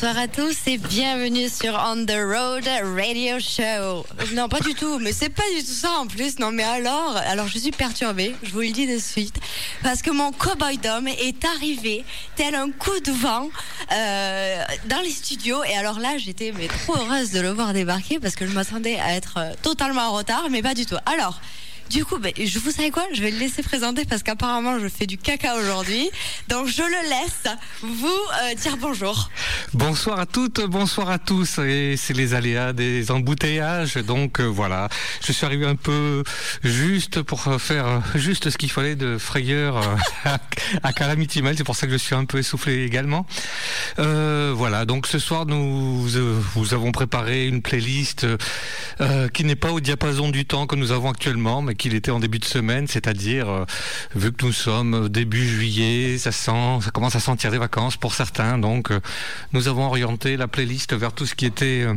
Bonsoir à tous et bienvenue sur On the Road Radio Show. Non, pas du tout, mais c'est pas du tout ça en plus. Non, mais alors, alors je suis perturbée, je vous le dis de suite, parce que mon cowboy d'homme est arrivé tel un coup de vent euh, dans les studios. Et alors là, j'étais mais trop heureuse de le voir débarquer parce que je m'attendais à être euh, totalement en retard, mais pas du tout. Alors. Du coup, ben, je vous savez quoi Je vais le laisser présenter parce qu'apparemment je fais du caca aujourd'hui. Donc je le laisse vous euh, dire bonjour. Bonsoir à toutes, bonsoir à tous. Et c'est les aléas des embouteillages. Donc euh, voilà, je suis arrivé un peu juste pour faire juste ce qu'il fallait de frayeur euh, à Calamity Mail. C'est pour ça que je suis un peu essoufflé également. Voilà, donc ce soir nous vous avons préparé une playlist qui n'est pas au diapason du temps que nous avons actuellement, mais qu'il était en début de semaine, c'est-à-dire euh, vu que nous sommes début juillet, ça ça commence à sentir des vacances pour certains, donc euh, nous avons orienté la playlist vers tout ce qui était euh,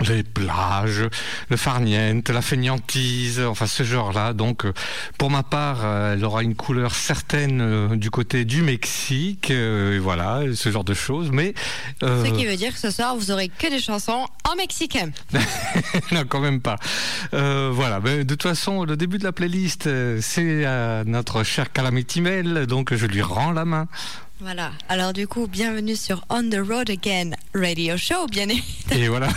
les plages, le farniente, la feignantise, enfin ce genre-là. Donc, euh, pour ma part, euh, elle aura une couleur certaine euh, du côté du Mexique, et voilà, ce genre de choses. Mais ce qui veut dire que ce soir, vous aurez que des chansons en mexicain. non, quand même pas. voilà. Mais de toute façon, le début de la playlist, c'est à notre cher Calamity Mail, donc je lui rends la main. Voilà. Alors du coup, bienvenue sur On the Road Again Radio Show, bien évidemment. Et voilà.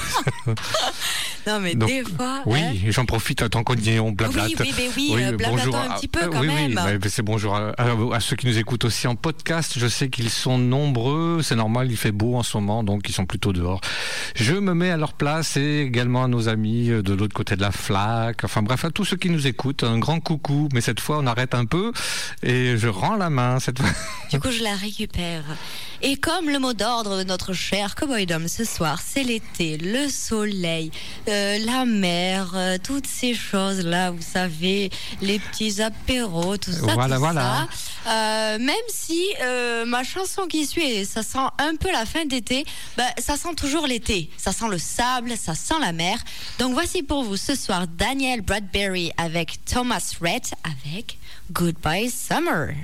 non mais des fois. Oui, hein. j'en profite tant qu'on est, on blablate. Oui, oui, oui, oui euh, bonjour un petit peu quand oui, même. Oui, c'est bonjour à, à, ceux qui nous écoutent aussi en podcast. Je sais qu'ils sont nombreux. C'est normal, il fait beau en ce moment, donc ils sont plutôt dehors. Je me mets à leur place et également à nos amis de l'autre côté de la flaque. Enfin bref, à tous ceux qui nous écoutent, un grand coucou. Mais cette fois, on arrête un peu et je rends la main cette fois. Du coup, je la récupère. Et comme le mot d'ordre de notre cher Cowboy Dom ce soir, c'est l'été, le soleil, euh, la mer, euh, toutes ces choses-là, vous savez, les petits apéros, tout ça. Voilà, tout voilà. Ça. Euh, même si ma chanson qui suit, ça sent un peu la fin d'été, bah, ça sent toujours l'été. Ça sent le sable, ça sent la mer. Donc voici pour vous ce soir Daniel Bradbury avec Thomas Rhett avec Goodbye Summer.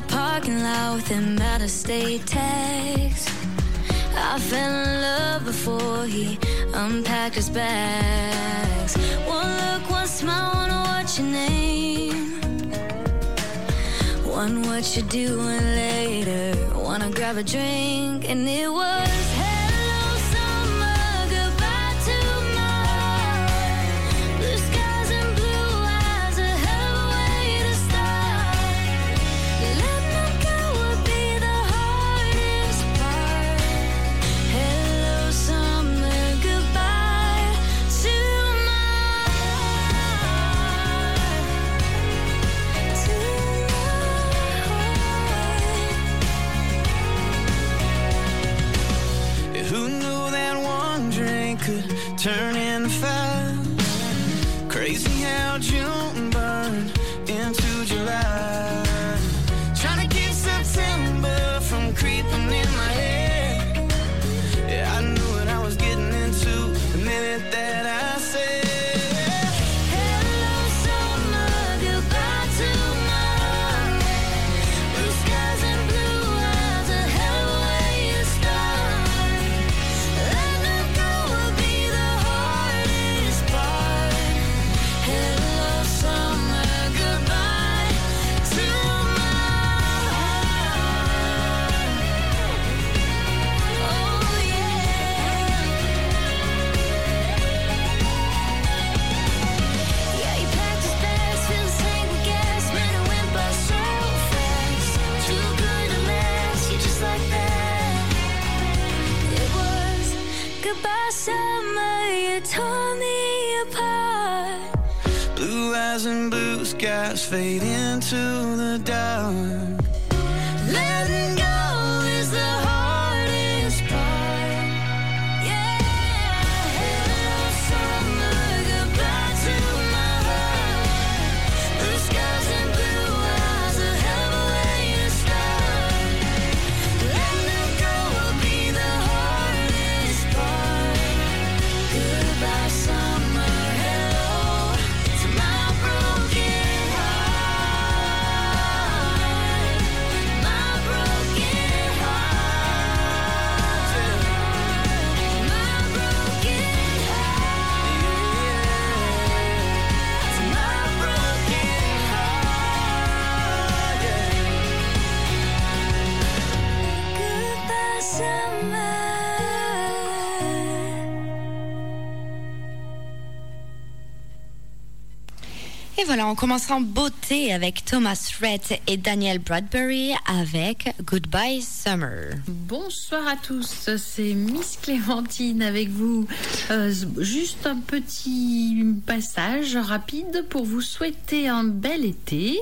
Parking lot with him out of state tags. I fell in love before he unpacked his bags. One look, one smile, wanna watch your name. One, what you doing later? Wanna grab a drink, and it was. Fade into the dark. Voilà, on commencera en beauté avec Thomas Rhett et Daniel Bradbury avec Goodbye Summer. Bonsoir à tous, c'est Miss Clémentine avec vous. Euh, juste un petit passage rapide pour vous souhaiter un bel été,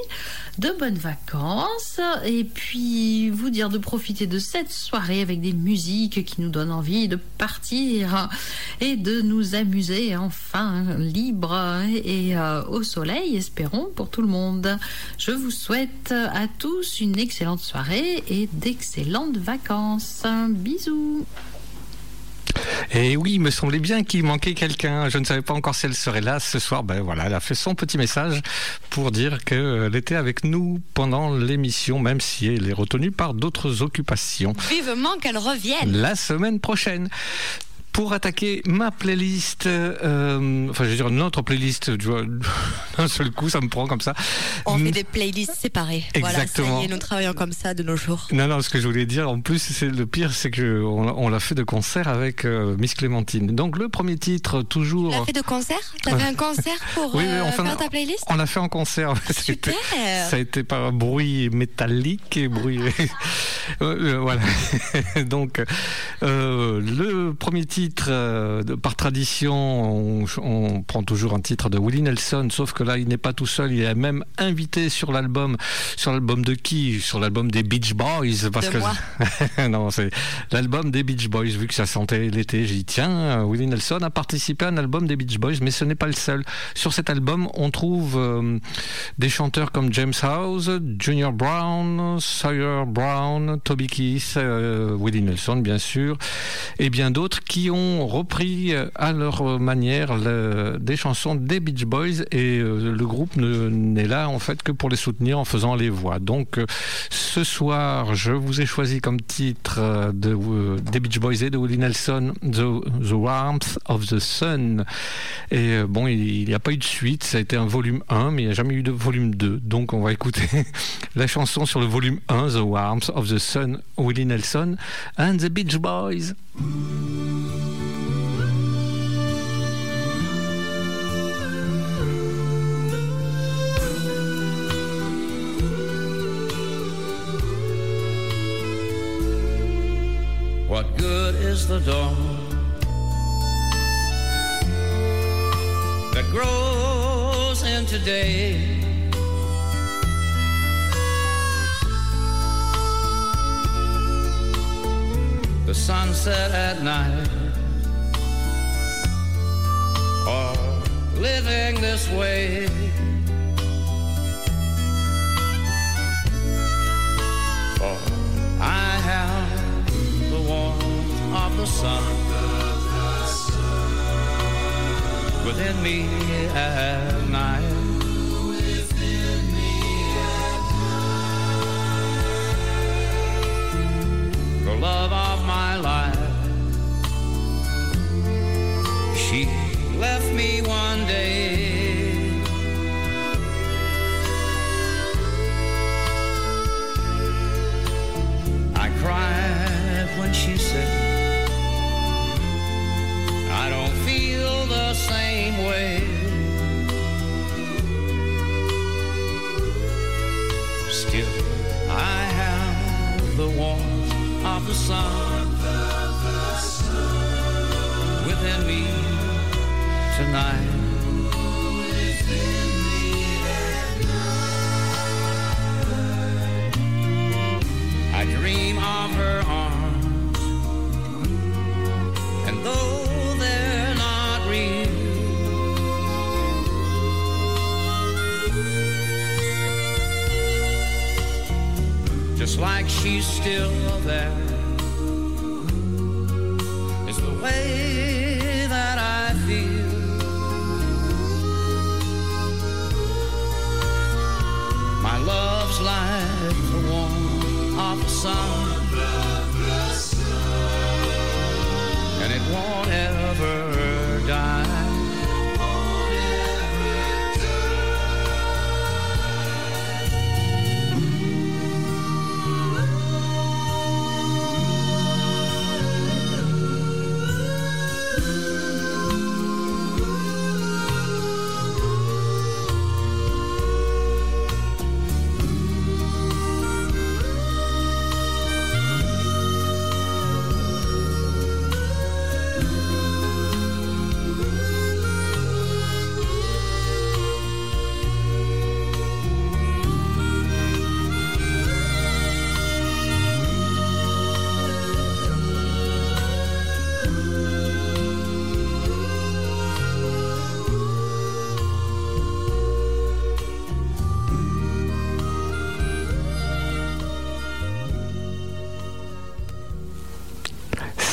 de bonnes vacances et puis vous dire de profiter de cette soirée avec des musiques qui nous donnent envie de partir et de nous amuser enfin libre et euh, au soleil, espérons pour tout le monde. Je vous souhaite à tous une excellente soirée et d'excellentes vacances. Bisous. Et oui, il me semblait bien qu'il manquait quelqu'un. Je ne savais pas encore si elle serait là ce soir. Ben voilà, elle a fait son petit message pour dire qu'elle était avec nous pendant l'émission, même si elle est retenue par d'autres occupations. Vivement qu'elle revienne. La semaine prochaine pour attaquer ma playlist, euh, enfin je veux dire notre playlist, tu vois, d'un seul coup ça me prend comme ça. On fait des playlists séparées. Exactement. Voilà, ça y est, nous travaillons comme ça de nos jours. Non, non, ce que je voulais dire, en plus, c'est le pire, c'est que on, on l'a fait de concert avec euh, Miss Clémentine. Donc le premier titre, toujours. Tu l'as fait de concert? T'as fait un concert pour Oui, euh, faire ta playlist? On l'a fait en concert. Super. C'était- Ça a été par un bruit métallique et bruit. Voilà. Donc, le premier titre, euh, par tradition, on, on prend toujours un titre de Willie Nelson, sauf que là, il n'est pas tout seul. Il est même invité sur l'album. Sur l'album de qui? Sur l'album des Beach Boys. Parce De que moi. non, c'est l'album des Beach Boys. Vu que ça sentait l'été, j'ai dit tiens, Willie Nelson a participé à un album des Beach Boys, mais ce n'est pas le seul. Sur cet album, on trouve euh, des chanteurs comme James House, Junior Brown, Sawyer Brown, Toby Keith, euh, Willie Nelson bien sûr, et bien d'autres qui ont repris euh, à leur manière le- des chansons des Beach Boys et euh, le groupe ne- n'est là en fait que pour les soutenir en faisant les voix. Donc euh, ce soir, je vous ai choisi comme titre de, des Beach Boys et de Willie Nelson The, the Warmth of the Sun. Et bon, il n'y a pas eu de suite, ça a été un volume 1, mais il n'y a jamais eu de volume 2. Donc on va écouter la chanson sur le volume 1, The Warmth of the Sun, Willie Nelson and the Beach Boys. What good is the dawn that grows into day? The sunset at night, or living this way. For of the sun within me at night. The love of my life, she left me one day. I cried when she said, same way. Still, I have the warmth of the sun within me tonight. I dream of her arms, like she's still there, is the way that I feel. My love's like the warmth of the sun.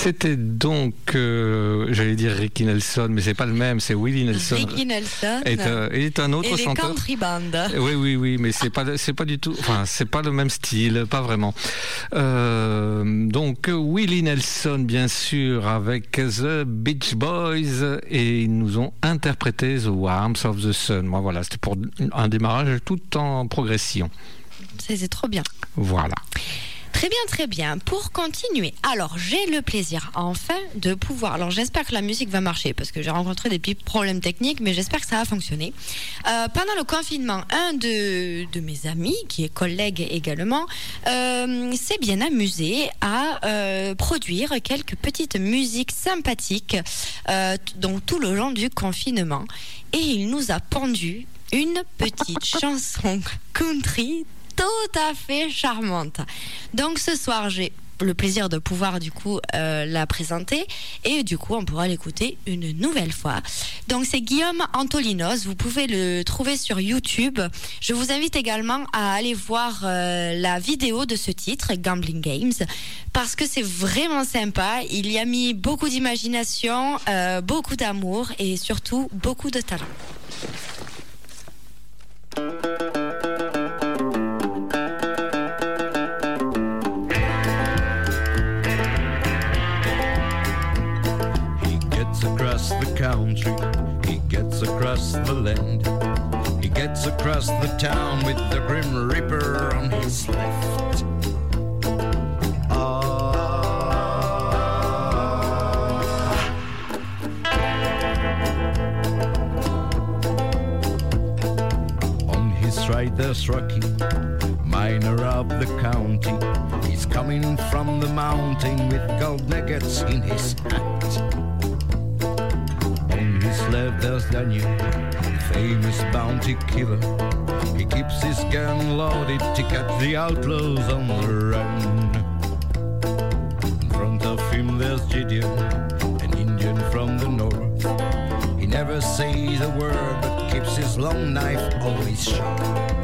C'était donc, euh, j'allais dire Ricky Nelson, mais c'est pas le même, c'est Willie Nelson. Ricky Nelson. est, euh, est un autre et les chanteur. country band. Oui, oui, oui, mais c'est pas, c'est pas du tout, enfin, c'est pas le même style, pas vraiment. Euh, donc Willie Nelson, bien sûr, avec The Beach Boys, et ils nous ont interprété The Warmth of the Sun. Moi, voilà, c'était pour un démarrage tout en progression. C'est trop bien. Voilà. Très bien, très bien. Pour continuer, alors j'ai le plaisir enfin de pouvoir. Alors j'espère que la musique va marcher parce que j'ai rencontré des petits problèmes techniques, mais j'espère que ça va fonctionner. Euh, pendant le confinement, un de, de mes amis, qui est collègue également, euh, s'est bien amusé à euh, produire quelques petites musiques sympathiques donc tout le long du confinement. Et il nous a pendu une petite chanson country tout à fait charmante. Donc ce soir, j'ai le plaisir de pouvoir du coup euh, la présenter et du coup on pourra l'écouter une nouvelle fois. Donc c'est Guillaume Antolinos, vous pouvez le trouver sur YouTube. Je vous invite également à aller voir euh, la vidéo de ce titre, Gambling Games, parce que c'est vraiment sympa. Il y a mis beaucoup d'imagination, euh, beaucoup d'amour et surtout beaucoup de talent. Country, he gets across the land, he gets across the town with the Grim Reaper on his left. Ah. On his right there's Rocky, miner of the county. He's coming from the mountain with gold nuggets in his hat. Left there's Daniel, the famous bounty killer. He keeps his gun loaded to catch the outlaws on the run. In front of him there's Gideon, an Indian from the north. He never says a word but keeps his long knife always sharp.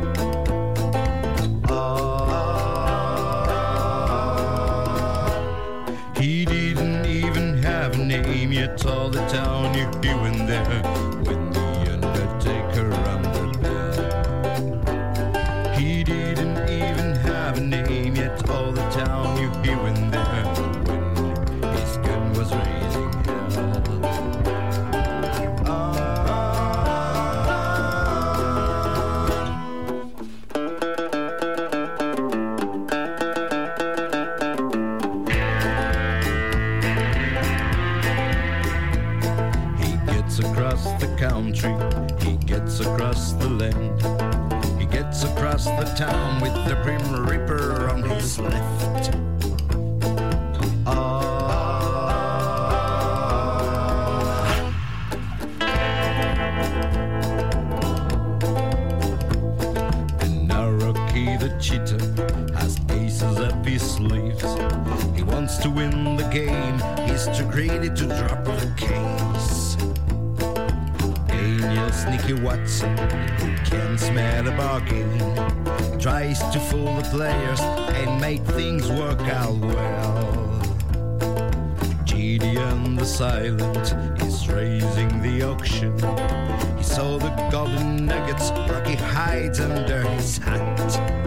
Too to drop the case. Daniel Sneaky Watson can smell a bargain. Tries to fool the players and make things work out well. Gideon the Silent is raising the auction. He saw the golden nuggets, Rocky hides under his hat.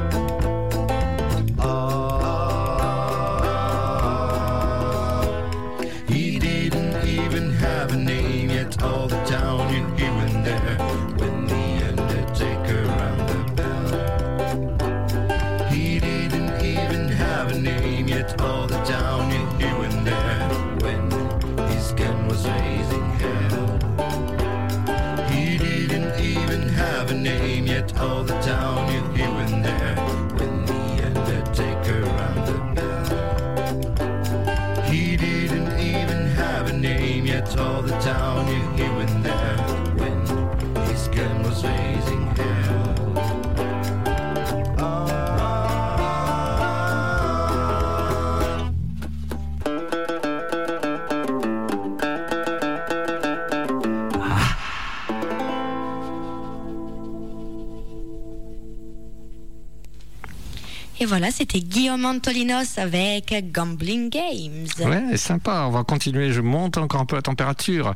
Et voilà, c'était Guillaume Antolinos avec Gambling Games. Ouais, sympa. On va continuer. Je monte encore un peu la température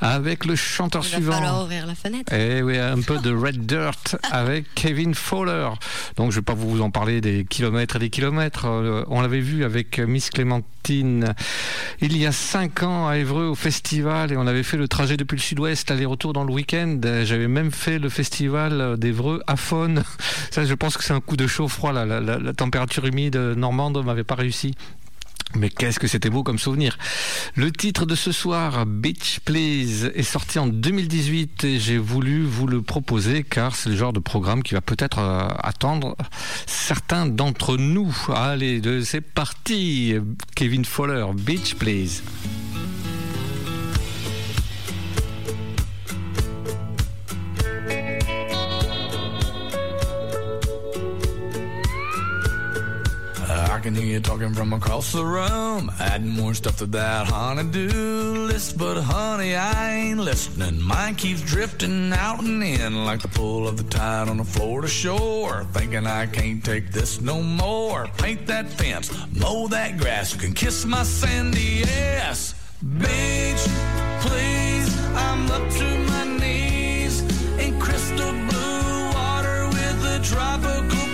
avec le chanteur Il va suivant. falloir ouvrir la fenêtre. Et oui, un peu de Red Dirt avec Kevin Fowler. Donc, je vais pas vous en parler des kilomètres et des kilomètres. Euh, On l'avait vu avec Miss Clémentine il y a cinq ans à Évreux au festival et on avait fait le trajet depuis le sud-ouest, aller-retour dans le week-end. J'avais même fait le festival d'Évreux à Faune. Ça, je pense que c'est un coup de chaud-froid. là. La, la- la température humide normande m'avait pas réussi. Mais qu'est-ce que c'était beau comme souvenir. Le titre de ce soir, Beach Please, est sorti en 2018 et j'ai voulu vous le proposer car c'est le genre de programme qui va peut-être euh, attendre certains d'entre nous. Allez, c'est parti. Kevin Fowler, Beach Please. Can hear you talking from across the room, adding more stuff to that honey-do list. But honey, I ain't listening. Mine keeps drifting out and in like the pull of the tide on a Florida shore. Thinking I can't take this no more. Paint that fence, mow that grass. You can kiss my sandy ass. Beach, please, I'm up to my knees in crystal blue water with a tropical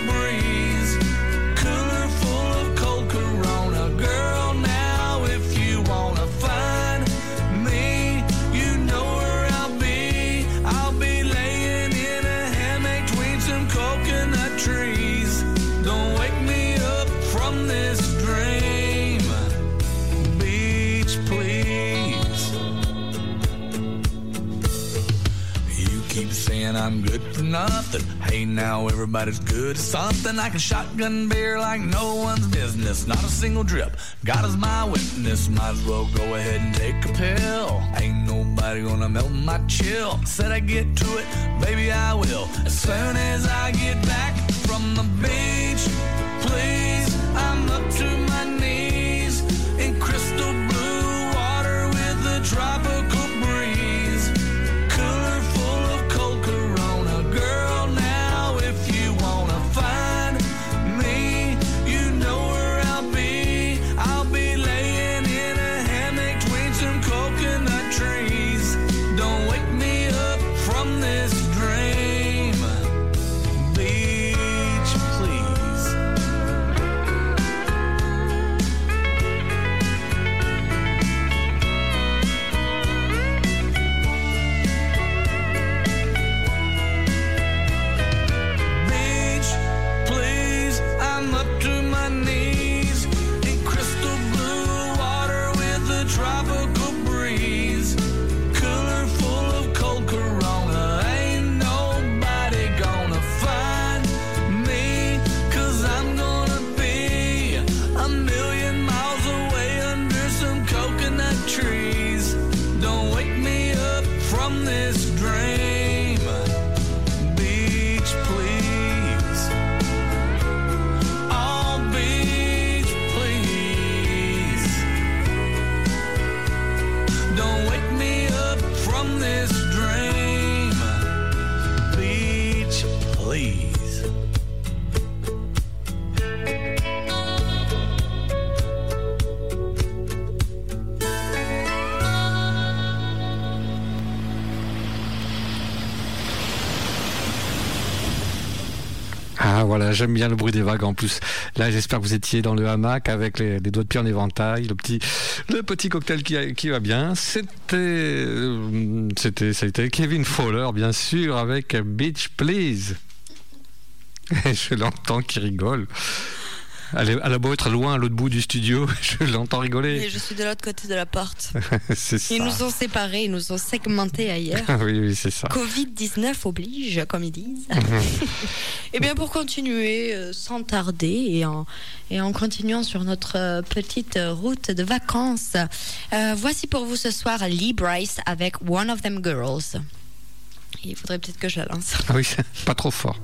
saying I'm good for nothing. Hey, now everybody's good at something. I can shotgun beer like no one's business. Not a single drip. God is my witness. Might as well go ahead and take a pill. Ain't nobody gonna melt my chill. Said I get to it, baby, I will. As soon as I get back from the beach, please, I'm up to my knees in crystal blue water with a tropical j'aime bien le bruit des vagues en plus. Là, j'espère que vous étiez dans le hamac avec les, doigts de pied en éventail, le petit, le petit cocktail qui, va bien. C'était, euh, c'était, Kevin Fowler, bien sûr, avec Beach Please. Et je l'entends qui rigole. Elle, a beau être loin à l'autre bout du studio, je l'entends rigoler. je suis de l'autre côté de la porte. c'est ça. Ils nous ont séparés, ils nous ont segmentés ailleurs. oui, oui, c'est ça. Covid-19 oblige, comme ils disent. et bien pour continuer euh, sans tarder et en, et en continuant sur notre euh, petite route de vacances, euh, voici pour vous ce soir Lee Bryce avec One of Them Girls. Il faudrait peut-être que je la lance. Ah oui, pas trop fort.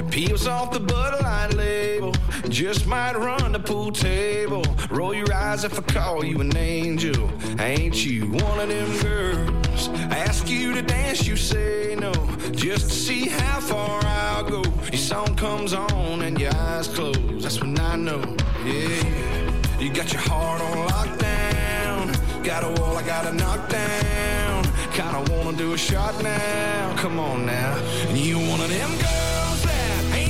That peels off the Bud Light label Just might run the pool table. Roll your eyes if I call you an angel. Ain't you one of them girls? Ask you to dance, you say no. Just to see how far I'll go. Your song comes on and your eyes close. That's when I know, yeah. You got your heart on lockdown. Got a wall I gotta knock down. Kinda wanna do a shot now. Come on now. You one of them girls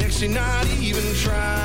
Sexy, not even trying.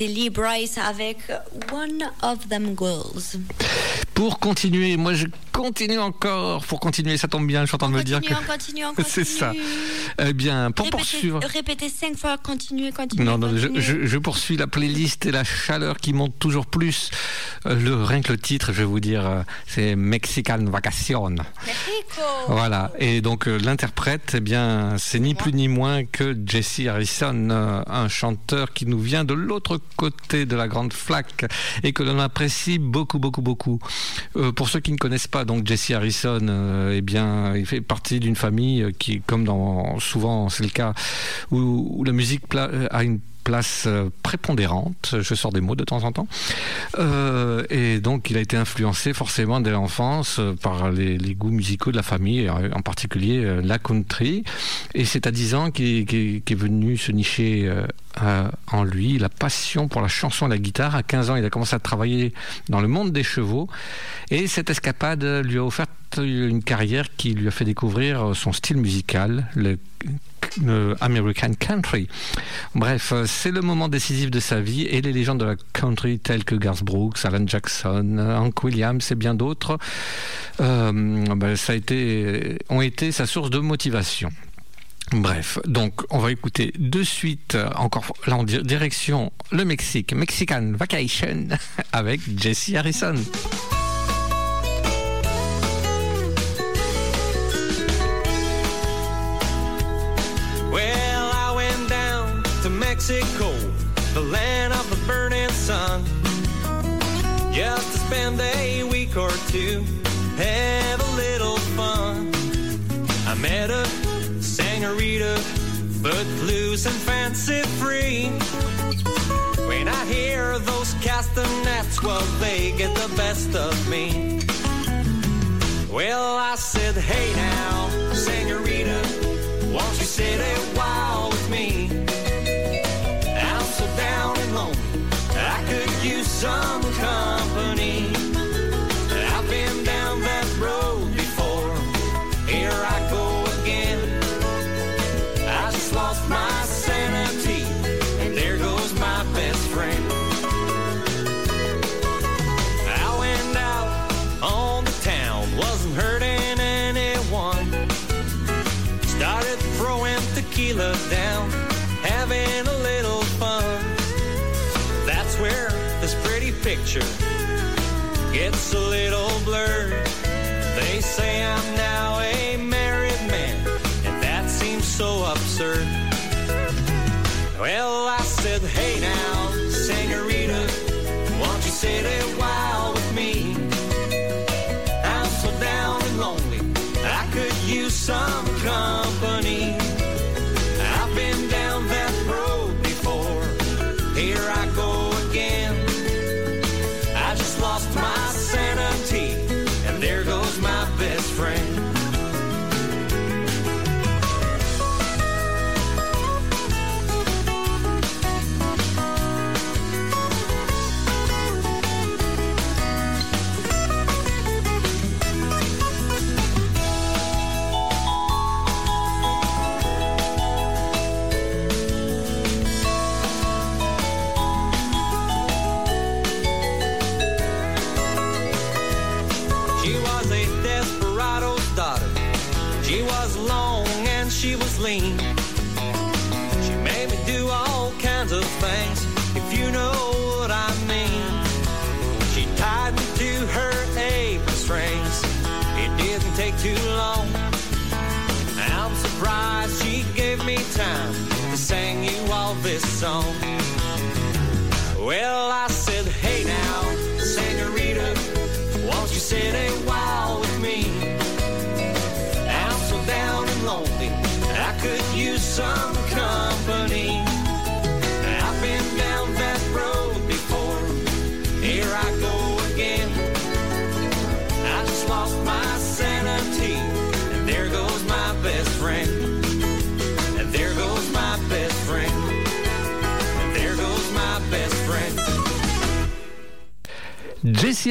C'était Lee Bryce avec One of Them Girls. Pour continuer, moi je continue encore. Pour continuer, ça tombe bien, je suis en train de me dire que. Continuons, continuons. C'est ça. Eh bien, pour Répétez, poursuivre. répétez cinq fois, continuez, continuez. Non, non, je, continuez. je- je poursuis la playlist et la chaleur qui monte toujours plus. Euh, Le, rien que le titre, je vais vous dire, euh, c'est Mexican Vacation. Mexico. Voilà. Et donc euh, l'interprète, eh bien, c'est ni plus ni moins que Jesse Harrison, un chanteur qui nous vient de l'autre côté de la grande flaque et que l'on apprécie beaucoup, beaucoup, beaucoup. Euh, pour ceux qui ne connaissent pas, donc Jesse Harrison, euh, eh bien, il fait partie d'une famille euh, qui, comme dans souvent c'est le cas, où, la musique pla- a une place euh, prépondérante, je sors des mots de temps en temps, Euh, et donc il a été influencé forcément dès l'enfance euh, par les, goûts musicaux de la famille, en particulier la country, et c'est à 10 ans qu'est- qu'est venu se nicher en lui. La passion pour la chanson et la guitare. À 15 ans, il a commencé à travailler dans le monde des chevaux, et cette escapade lui a offert une carrière qui lui a fait découvrir son style musical, American Country. Bref, euh, c'est le moment décisif de sa vie et les légendes de la country telles que Garth Brooks, Alan Jackson, Hank Williams et bien d'autres, euh, ben, ça a ont été sa source de motivation. Bref, donc on va écouter de suite, euh, encore là en di- direction le Mexique, Mexican Vacation avec Jesse Harrison. Just to spend a week or two, have a little fun. I met a senorita, footloose and fancy free. When I hear those castanets, well, they get the best of me. Well, I said, hey now, senorita, won't you sit a while with me? some company. Picture gets a little blurred. They say I'm now a married man, and that seems so absurd. Well, I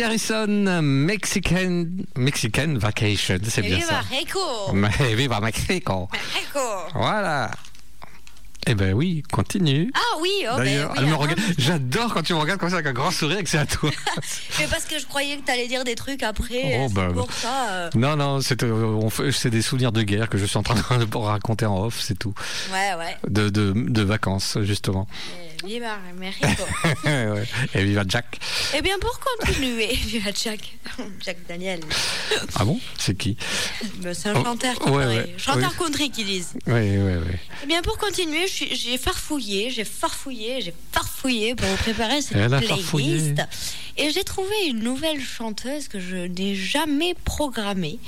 Harrison, Mexican, Mexican Vacation, c'est bien ça. Rico Mais viva Mexico. Rico Voilà. Eh ben oui, continue. Ah oui, oh ben oui, regarde. J'adore quand tu me regardes comme ça avec un grand sourire et que c'est à toi. Mais parce que je croyais que t'allais dire des trucs après. Oh, bah, pour ça. euh, non, non, c'est euh, c'est des souvenirs de guerre que je suis en train de raconter en off, c'est tout. Ouais, ouais. De, de, de vacances, justement. Mais Viva Mexico. Ouais. Et viva Jack. Eh bien, pour continuer, viva Jack. Jack Daniel. Ah bon? C'est qui? Ben, C'est un Oh, chanteur ouais, ouais, Chanteur oui. country qu'ils disent. Oui, oui, oui. Eh bien, pour continuer, j'ai farfouillé, j'ai farfouillé, j'ai farfouillé pour préparer cette Elle playlist. Et j'ai trouvé une nouvelle chanteuse que je n'ai jamais programmée.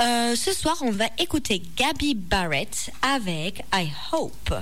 Euh, ce soir, on va écouter Gabby Barrett avec I Hope.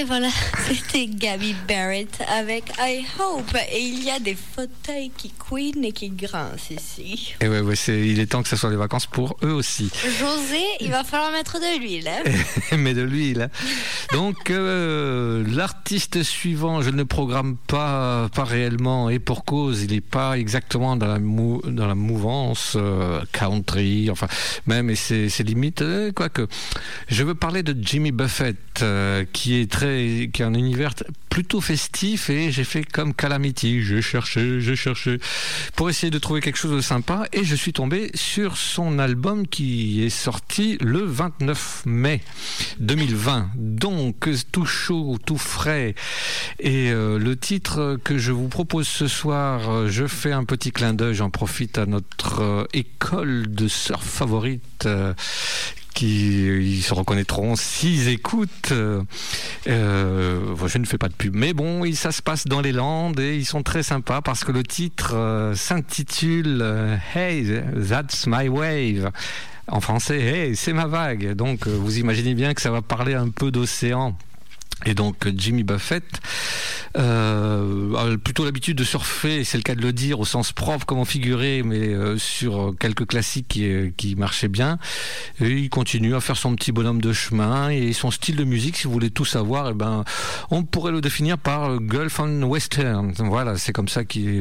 Et voilà, c'était Gabby Barrett avec I Hope. Et il y a des fauteuils qui couinent et qui grincent ici. Et ouais, ouais, c'est, il est temps que ce soit les vacances pour eux aussi. José, il va falloir mettre de l'huile. hein. mais de l'huile. Donc euh, l'artiste suivant, je ne le programme pas, pas réellement et pour cause, il n'est pas exactement dans la, mou- dans la mouvance euh, country, enfin même et c'est c'est limite, euh, quoique. Je veux parler de Jimmy Buffett qui est très, qui a un univers plutôt festif et j'ai fait comme Calamity, j'ai cherché, j'ai cherché pour essayer de trouver quelque chose de sympa et je suis tombé sur son album qui est sorti le 29 mai 2020. Donc tout chaud, tout frais. Et euh, le titre que je vous propose ce soir, euh, je fais un petit clin d'œil, j'en profite à notre euh, école de surf favorite. Ils se reconnaîtront s'ils écoutent. Euh, euh, je ne fais pas de pub, mais bon, ça se passe dans les Landes et ils sont très sympas parce que le titre euh, s'intitule Hey, that's my wave. En français, Hey, c'est ma vague. Donc, vous imaginez bien que ça va parler un peu d'océan. Et donc Jimmy Buffett euh, a plutôt l'habitude de surfer, c'est le cas de le dire, au sens propre comme au figuré, mais euh, sur quelques classiques qui, euh, marchaient bien. Il continue à faire son petit bonhomme de chemin et son style de musique, si vous voulez tout savoir, eh ben, on pourrait le définir par Gulf and Western. Voilà, c'est comme ça qui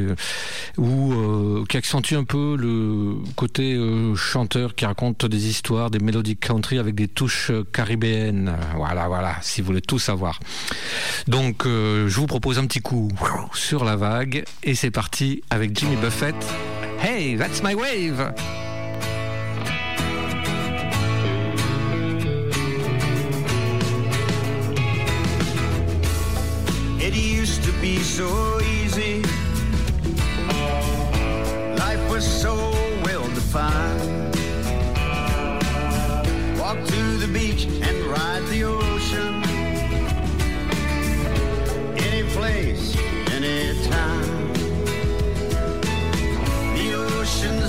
qui accentue un peu le côté chanteur qui raconte des histoires, des mélodies country avec des touches caribéennes. Voilà, voilà, si vous voulez tout savoir. Donc, euh, je vous propose un petit coup sur la vague et c'est parti avec Jimmy Buffett. Hey, that's my wave!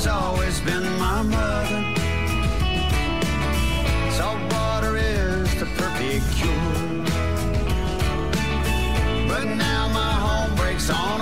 Ocean's always been my mother. Salt water is the perfect cure. But now my home breaks on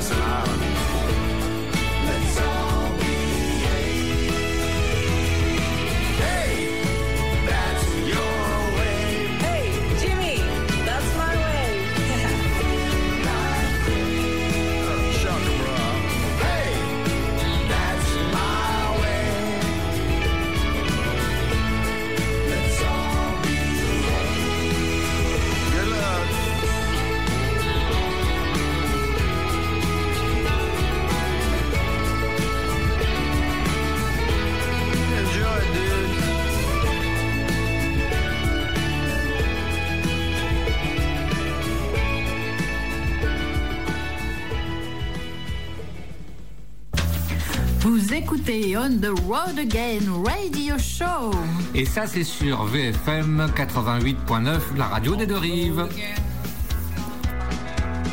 Madison Island. On the Road Again Radio Show. Et ça, c'est sur VFM 88.9, la radio des deux rives.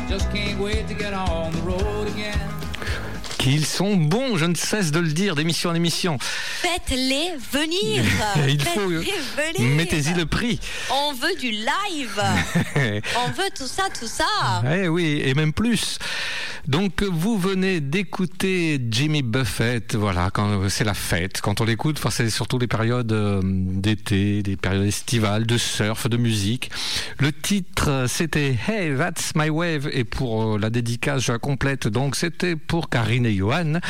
Just can't wait to get on the road again. Qu'ils sont bons, je ne cesse de le dire d'émission en émission. Faites-les venir. Il faut. Faites-les venir. Mettez-y le prix. On veut du live. On veut tout ça, tout ça. Eh oui, et même plus. Donc vous venez d'écouter Jimmy Buffett, voilà, quand c'est la fête. Quand on l'écoute, c'est surtout les périodes euh, d'été, des périodes estivales, de surf, de musique. Le titre, c'était Hey, That's My Wave, et pour euh, la dédicace, je la complète. Donc c'était pour Karine et Johan.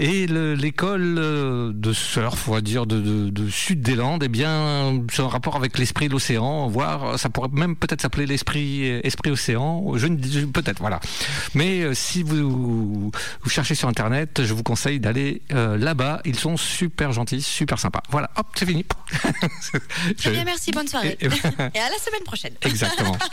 Et le- l'école euh, de surf, on va dire, de, Sud des Landes, eh bien, c'est un rapport avec l'esprit de l'océan, voire ça pourrait même peut-être s'appeler l'esprit esprit océan. Je ne dis je- peut-être, voilà. Mais euh, si vous, vous cherchez sur internet, je vous conseille d'aller euh, là-bas. Ils sont super gentils, super sympas. Voilà, hop, c'est fini. Très bien, merci, bonne soirée. Et- Et, et- à la semaine prochaine. Exactement.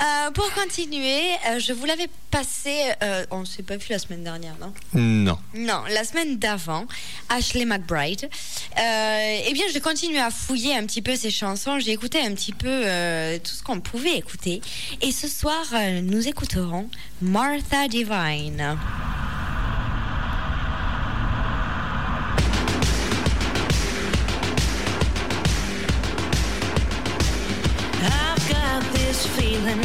Euh, pour continuer, euh, je vous l'avais passé, euh, on ne s'est pas vu la semaine dernière, non? Non. Non, la semaine d'avant, Ashley McBride. Eh bien, j'ai continué à fouiller un petit peu ses chansons. J'ai écouté un petit peu tout ce qu'on pouvait écouter. Et ce soir, nous écouterons Martha Divine. I've got this feeling,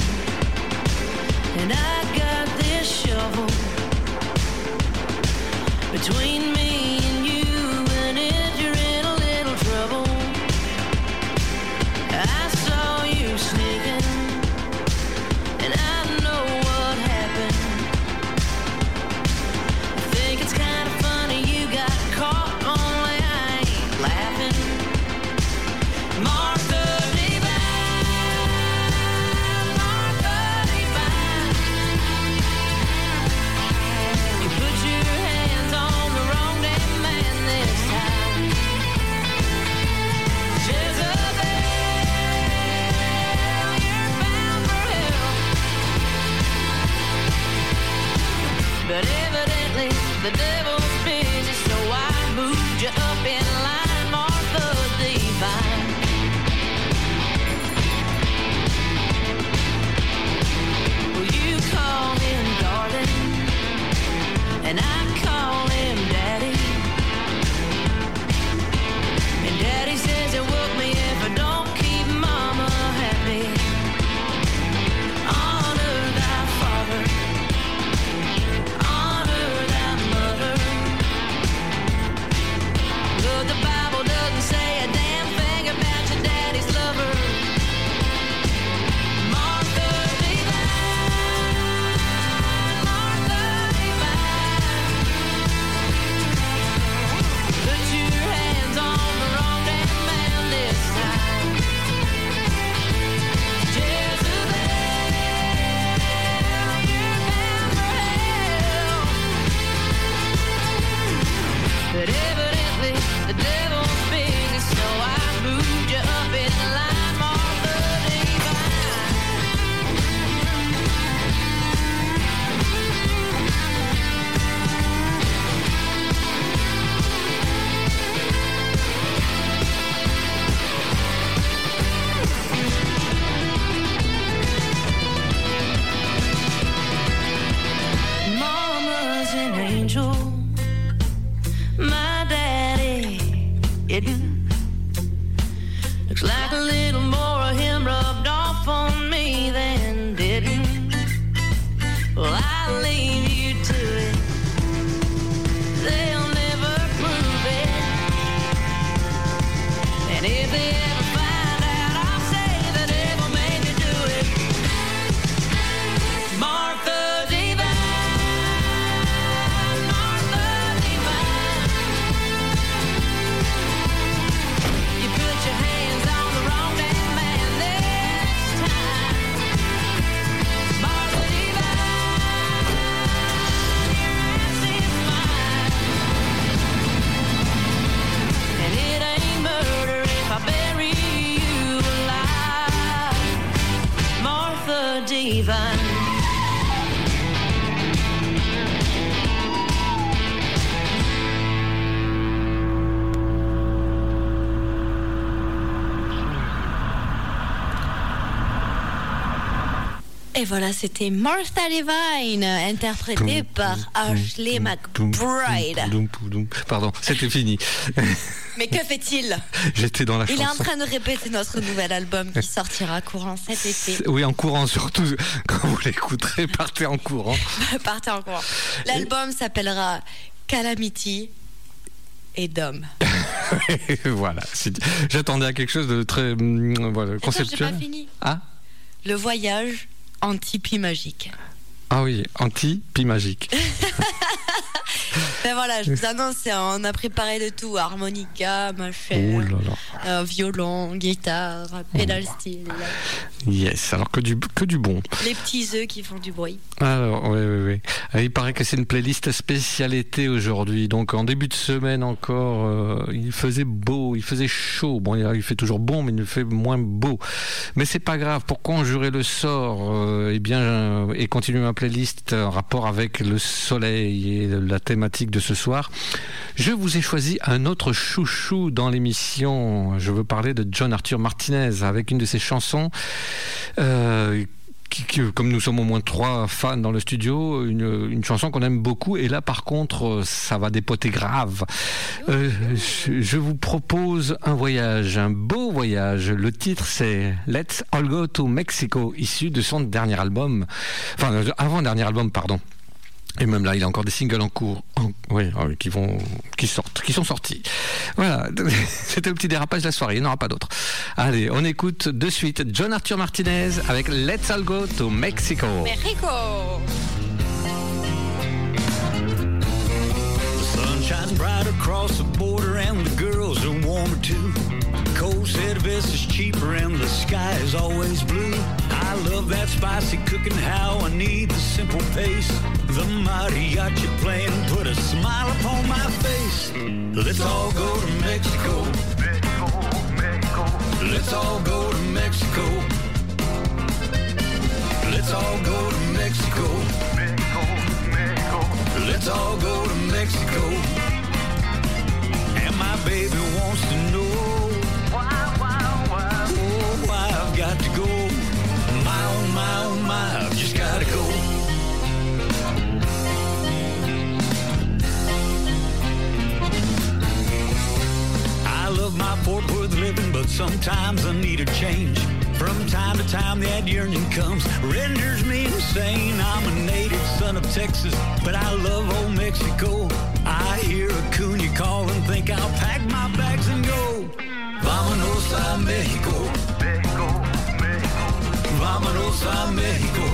and I got this shovel between me Martha Et voilà, c'était Martha Divine, interprétée par Ashley McBride. Pardon, c'était fini. Mais que fait-il? J'étais dans la Il est en train de répéter notre nouvel album qui sortira courant cet été. Oui, en courant surtout. Quand vous l'écouterez, partez en courant. Partez en courant. L'album s'appellera Calamity et Dom. voilà. J'attendais à quelque chose de très hum, voilà, Attends, conceptuel. pas fini. Ah? Le voyage en tipi magique. Ah oui, anti, puis magique. Ben voilà, je vous annonce, on a préparé de tout harmonica, machin, Oh là. euh, violon, guitare, pédale style, Yes, alors que du, que du bon. les petits œufs qui font du bruit. Alors, oui, oui, oui. Euh, Il paraît que c'est une playlist spéciale été aujourd'hui. Donc, en début de semaine encore, euh, il faisait beau, il faisait chaud. Bon, il fait toujours bon, mais il fait moins beau. Mais c'est pas grave. Pour conjurer le sort, euh, eh bien, euh, et continuer ma playlist en rapport avec le soleil et la thématique de ce soir, je vous ai choisi un autre chouchou dans l'émission. Je veux parler de John Arthur Martinez avec une de ses chansons. euh, comme nous sommes au moins trois fans dans le studio, une, chanson qu'on aime beaucoup. Et là, par contre, ça va dépoter grave. Euh, je, je vous propose un voyage, un beau voyage. Le titre, c'est Let's All Go to Mexico, issu de son dernier album. Enfin, avant-dernier album, pardon. Et même là, il a encore des singles en cours, en- oui, euh, qui vont, qui sortent, qui sont sortis. Voilà, c'était le petit dérapage de la soirée. Il n'y en aura pas d'autres. Allez, on écoute de suite John Arthur Martinez avec Let's All Go to Mexico. Mexico The sun shines bright across the border and the girls are warmer too. Cold Vista's cheaper and the sky is always blue. I love that spicy cooking, how I need the simple pace. The mariachi playing put a smile upon my face. Let's all go to Mexico. Let's all go to Mexico. Let's all go to Mexico. Let's all go to Mexico. And my baby wants to yearning comes, renders me insane. I'm a native son of Texas, but I love old Mexico. I hear Acuna call and think I'll pack my bags and go. Vámonos a Mexico. Vámonos a Mexico.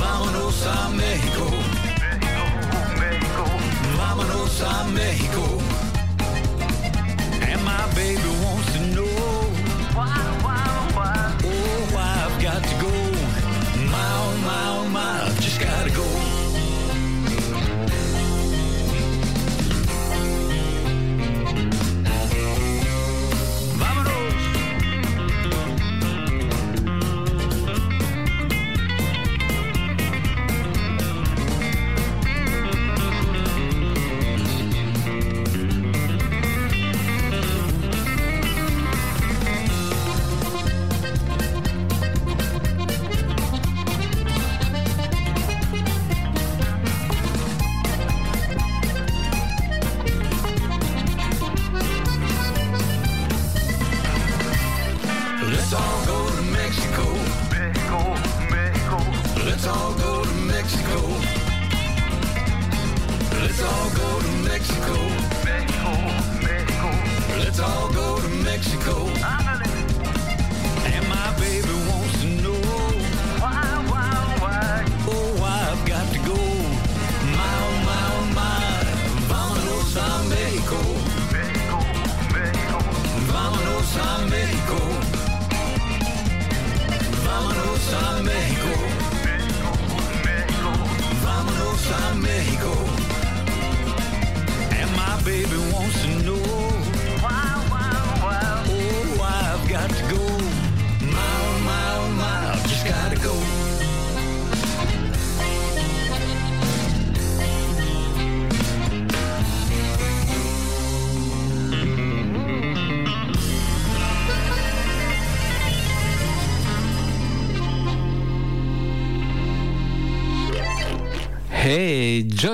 Vámonos a Mexico. Vámonos a Mexico.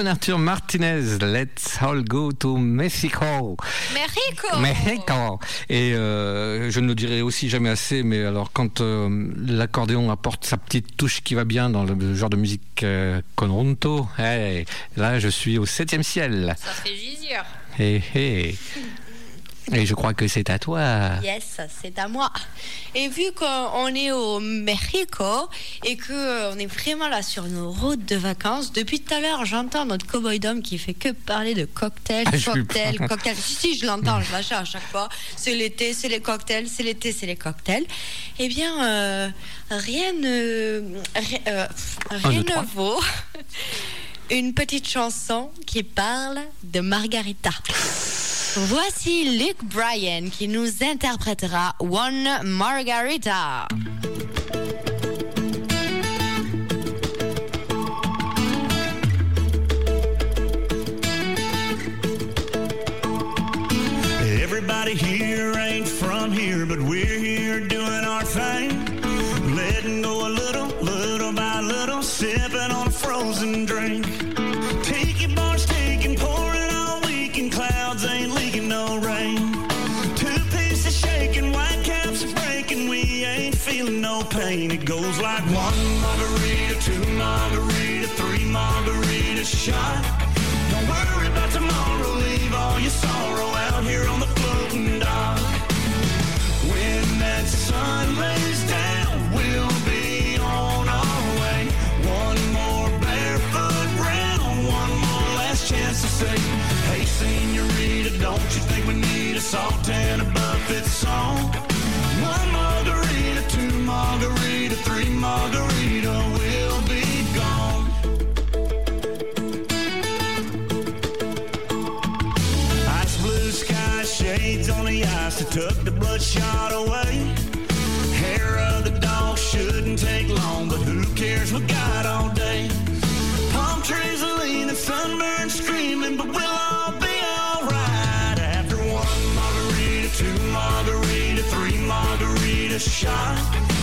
Arthur Martinez, let's all go to Mexico. Mexico Mexico. Et euh, je ne le dirai aussi jamais assez, mais alors quand euh, l'accordéon apporte sa petite touche qui va bien dans le genre de musique euh, conjunto, hey, là je suis au septième ciel. Ça fait. Hey, hey. Et je crois que c'est à toi. Yes, c'est à moi. Et vu qu'on est au Mexico et que euh, est vraiment là sur nos routes de vacances, depuis tout à l'heure, j'entends notre cowboy d'homme qui fait que parler de cocktails, Ah, cocktails, cocktails. Si, si, je l'entends, je l'achat à chaque fois. C'est l'été, c'est les cocktails, c'est l'été, c'est les cocktails. Eh bien, euh, rien ne, euh, rien deux, ne vaut une petite chanson qui parle de Margarita. Voici Luke Bryan qui nous interprétera One Margarita. Everybody here ain't from here, but we're here doing our thing. Letting go a little, little by little, sipping on a frozen drink. Pain. It goes like one margarita, two margarita, three margarita shot. Don't worry about tomorrow, leave all your sorrow out here on the floating dock. When that sun lays down, we'll be on our way. One more barefoot round, one more last chance to say, Hey, senorita, don't you think we need a salt and a buffet song? Margarita shot.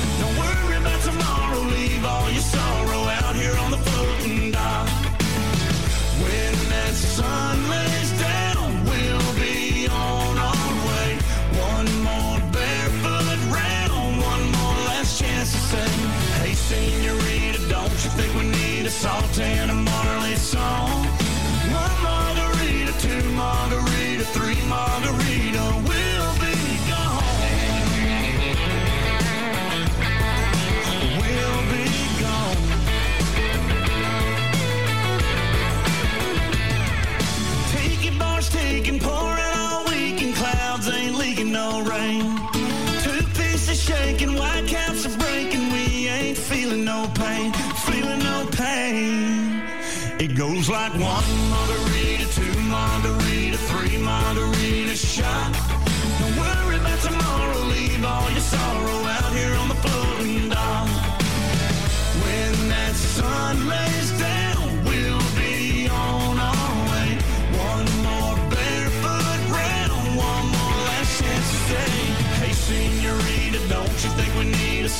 Shaking, white caps are breaking, we ain't feeling no pain, feeling no pain. It goes like one margarita, two margarita, three margarita shot.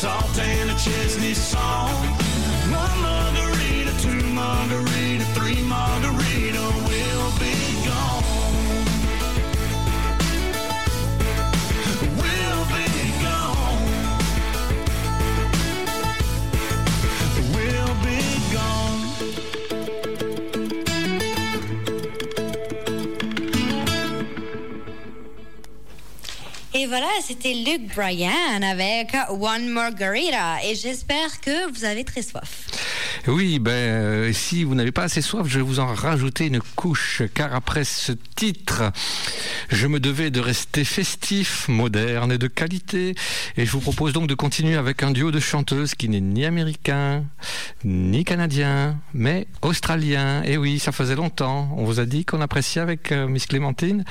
Salt and a Chesney song? Voilà, c'était Luke Bryan avec One Margarita. Et j'espère que vous avez très soif. Oui, ben, euh, si vous n'avez pas assez soif, je vais vous en rajouter une couche, car après ce titre, je me devais de rester festif, moderne et de qualité, et je vous propose donc de continuer avec un duo de chanteuses qui n'est ni américain, ni canadien, mais australien. Et oui, ça faisait longtemps. On vous a dit qu'on appréciait avec euh, Miss Clémentine.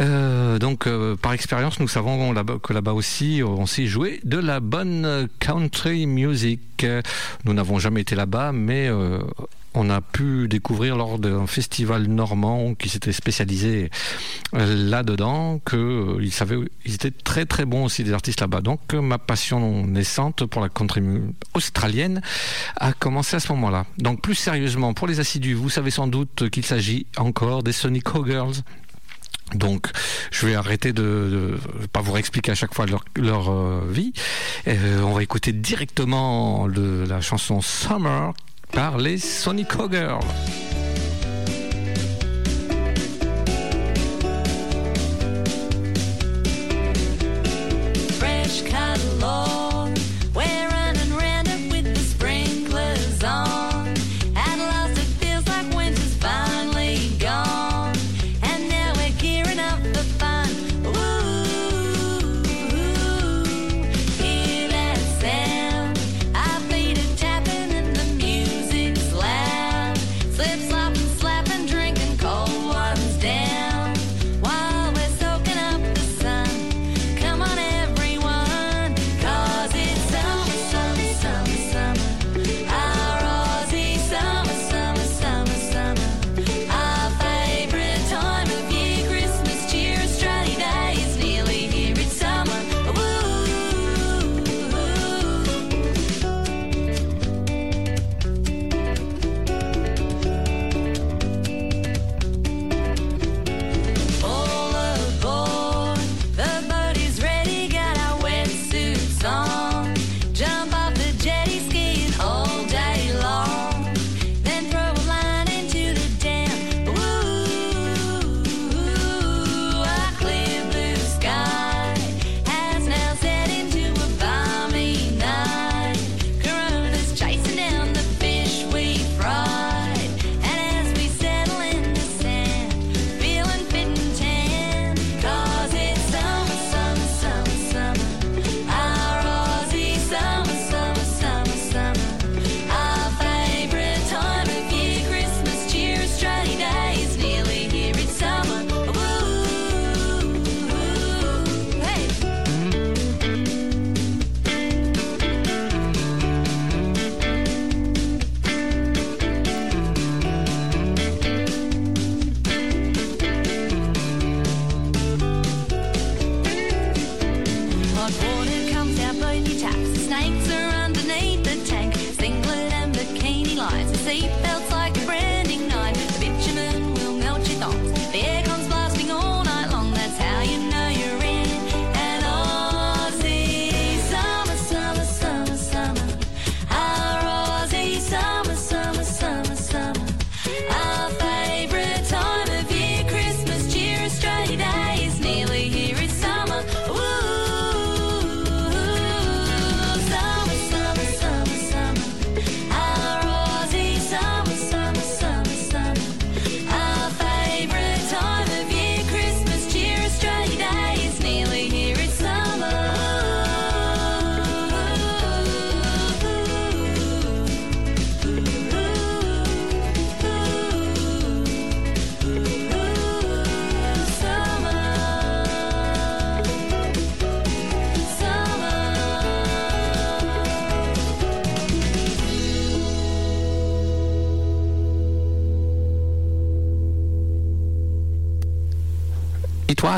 Euh, donc, par expérience, nous savons que là-bas aussi, on sait jouer de la bonne country music. Nous n'avons jamais été là-bas, mais euh, on a pu découvrir lors d'un festival normand qui s'était spécialisé euh, là-dedans qu'ils savaient, ils étaient très très bons aussi des artistes là-bas. Donc euh, ma passion naissante pour la country australienne a commencé à ce moment-là. Donc plus sérieusement, pour les assidus, vous savez sans doute qu'il s'agit encore des Sonic Girls. Donc, je vais arrêter de, de pas vous réexpliquer à chaque fois leur, euh, vie. Euh, on va écouter directement la chanson Summer par les Sonic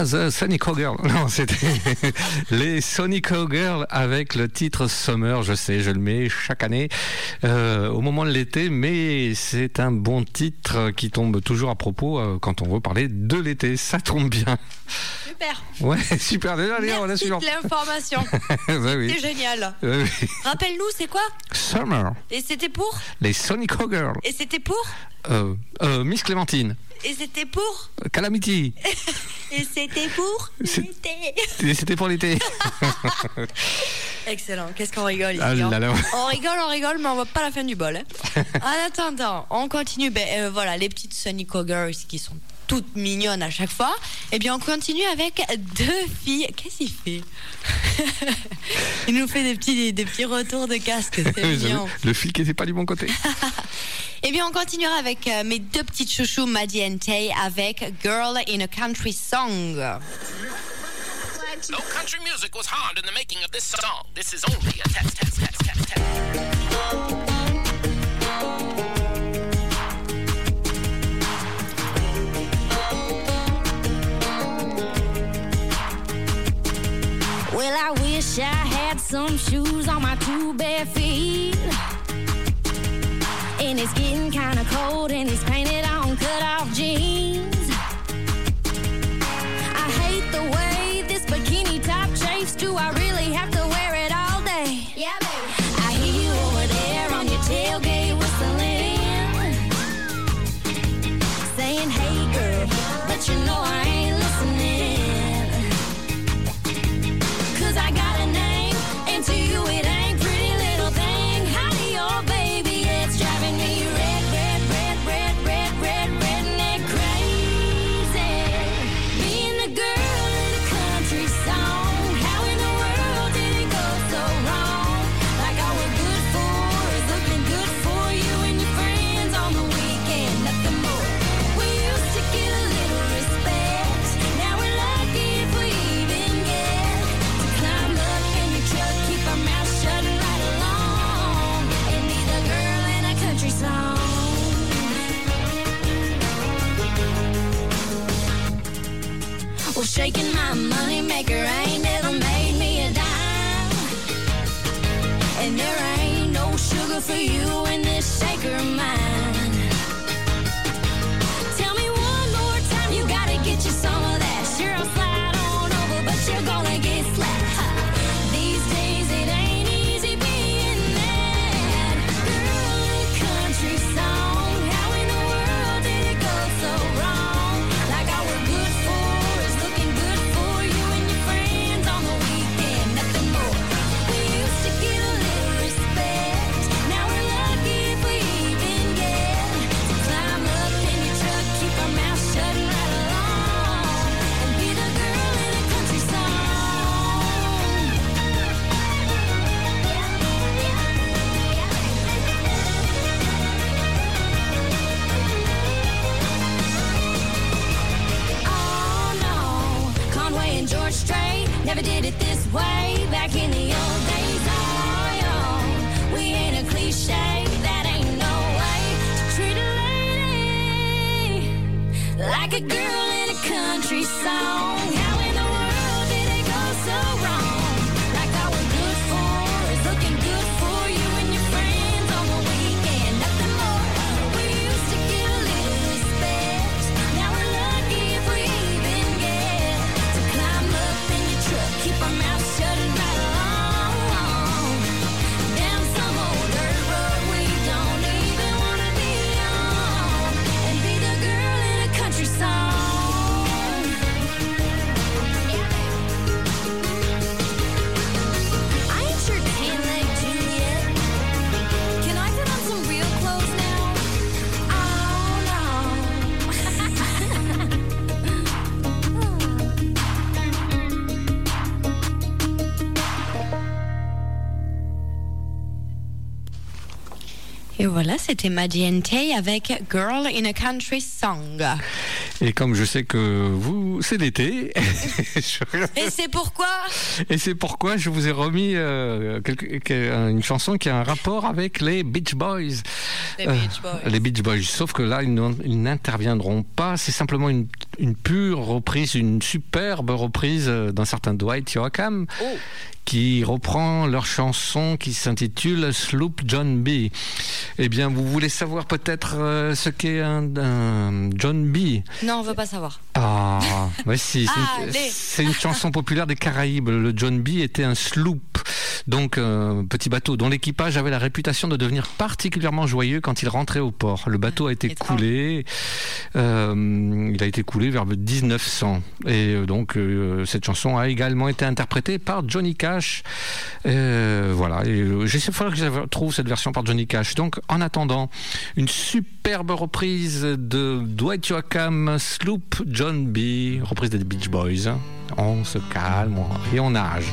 Was a Sonic Girl. Non, c'était les Sonic Girls avec le titre Summer. Je sais, je le mets chaque année euh, au moment de l'été, mais c'est un bon titre qui tombe toujours à propos euh, quand on veut parler de l'été. Ça tombe bien. Super. Ouais, super. Déjà, allez, on a Merci de l'information. Oui. C'est génial. Oui. Rappelle-nous, c'est quoi? Summer. Et c'était pour? Les Sonic Girls. Et c'était pour? Euh, euh, Miss Clémentine. Et c'était pour Calamity. Et c'était pour l'été. C'était pour l'été. Excellent. Qu'est-ce qu'on rigole ici Ah là là. On rigole, on rigole, mais on voit pas la fin du bol. hein. en attendant, on continue. Ben, euh, voilà, les petites Sonic Girls qui sont toutes mignonnes à chaque fois. Eh bien, on continue avec deux filles. Qu'est-ce qu'il fait Il nous fait des petits, des petits retours de casque. Mignon. Le fil qui n'était pas du bon côté. Eh bien, on continuera avec euh, mes deux petites chouchous, Maddie and Tay, avec Girl in a Country Song. No country music was harmed in the making of this song. This is only a test, test, test, test, test. Well, I wish I had some shoes on my two bare feet. And it's getting kinda cold, and he's painted on cut off jeans. I hate the way this bikini top chafes. Do I really have to Well, shaking my money maker ain't never made me a dime. And there ain't no sugar for you in this shaker of mine. Voilà, c'était Tay avec Girl in a Country Song. Et comme je sais que vous, c'est l'été, je- Et c'est pourquoi et c'est pourquoi je vous ai remis euh, quelque- une chanson qui a un rapport avec les Beach Boys. Les Euh, Beach Boys. les Beach Boys. Sauf que là, ils n'interviendront pas. C'est simplement une, une pure reprise, une superbe reprise euh, d'un certain Dwight Yoakam qui reprend leur chanson qui s'intitule Sloop John B. Eh bien, vous voulez savoir peut-être euh, ce qu'est un, un John B? Non, on veut pas savoir. Ah, ouais, si, c'est une- Allez. c'est une, chanson populaire des Caraïbes. Le John B était un sloop, donc un petit bateau dont l'équipage avait la réputation de devenir particulièrement joyeux quand il rentrait au port. Le bateau a été coulé, euh, il a été coulé vers le 1900. Et euh, donc, euh, cette chanson a également été interprétée par Johnny Cash. Euh, voilà, euh, j'essaie- faudra que je trouve cette version par Johnny Cash. Donc, en attendant, une superbe reprise de Dwight Yoakam, Sloop John B, reprise des Beach Boys. On se calme et on nage.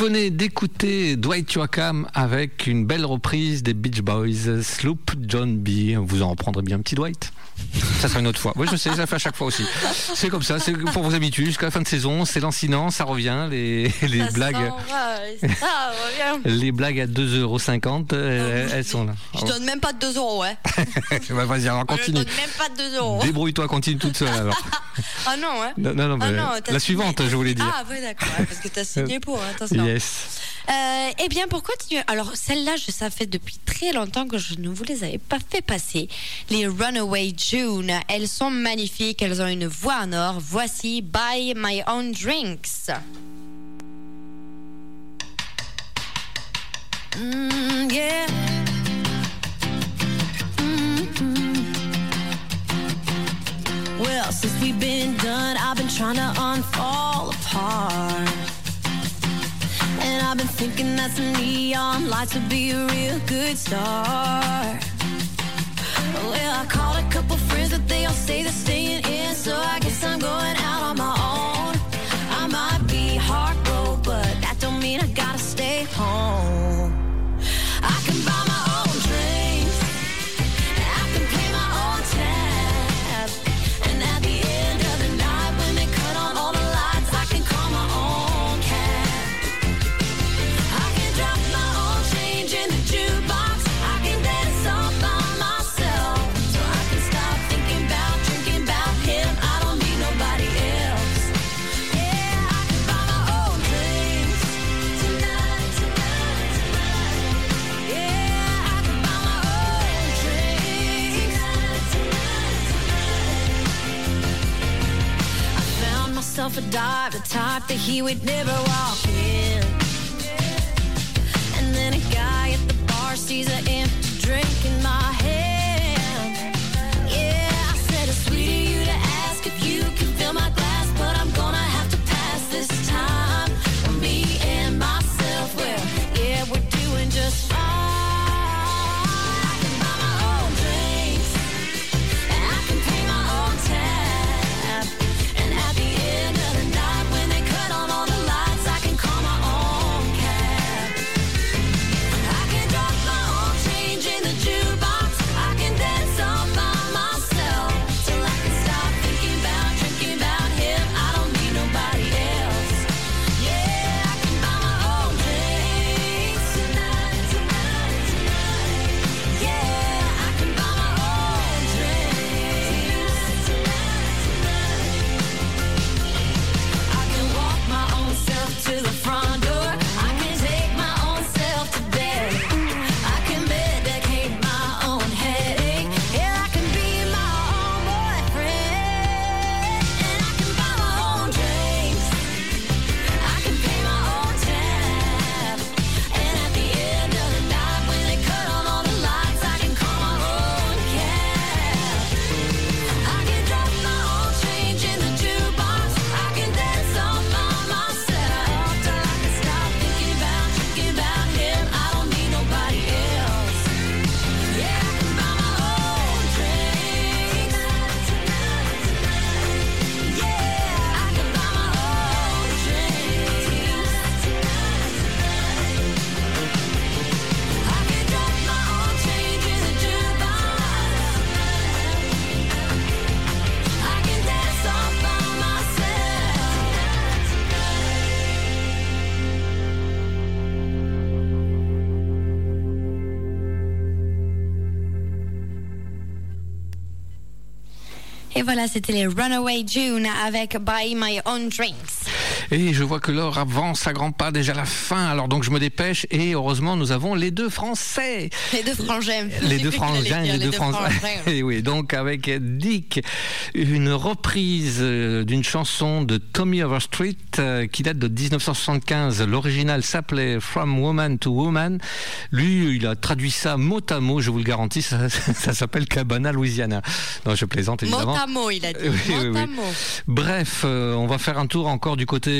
Venez d'écouter Dwight Yoakam avec une belle reprise des Beach Boys, Sloop John B. Vous en reprendrez bien petit Dwight ça sera une autre fois. Oui, je sais, je la fais à chaque fois aussi. C'est comme ça, c'est pour vous habituer jusqu'à la fin de saison. C'est lancinant, ça revient. Les, les Ça blagues, va, ça revient. les blagues à 2,50€, euh, elles sont là. Je donne même pas de 2 euros, ouais. Bah, Vas-y, alors Je continue. donne même pas de 2 euros. Débrouille-toi, continue toute seule alors. Ah non, ouais. Non, non, non, Ah mais la signé. suivante, je voulais dire. Ah, ouais, d'accord, ouais, parce que t'as signé pour, hein, attention. Yes. Euh, eh bien, pour continuer, alors celle-là, je ça fait depuis très longtemps que je ne vous les avais pas fait passer. Les Runaway June, elles sont magnifiques, elles ont une voix en or. Voici Buy My Own Drinks. Mm, yeah. Mm-mm. Well, since we've been done, I've been trying to unfall apart. And I've been thinking that some neon lights would be a real good start. Well, I called a couple friends, but they all say they're staying in, so I guess I'm going out on my own. Myself a dive, the type that he would never walk in. And then a guy at the bar sees an Et voilà, c'était les Runaway June avec Buy My Own Drinks. Et je vois que l'heure avance à grands pas, déjà la fin. Alors donc je me dépêche et heureusement nous avons les deux Français. Les deux frangins. Les deux frangins, dire les deux frangins. Et oui, donc avec Dick, une reprise euh, d'une chanson de Tommy Overstreet euh, qui date de 1975. L'original s'appelait From Woman to Woman. Lui, il a traduit ça mot à mot, je vous le garantis, ça, ça s'appelle Cabana, Louisiana. Non, je plaisante évidemment. Mot à mot, il a dit. Oui, oui, Mot à oui. mot. Bref, euh, on va faire un tour encore du côté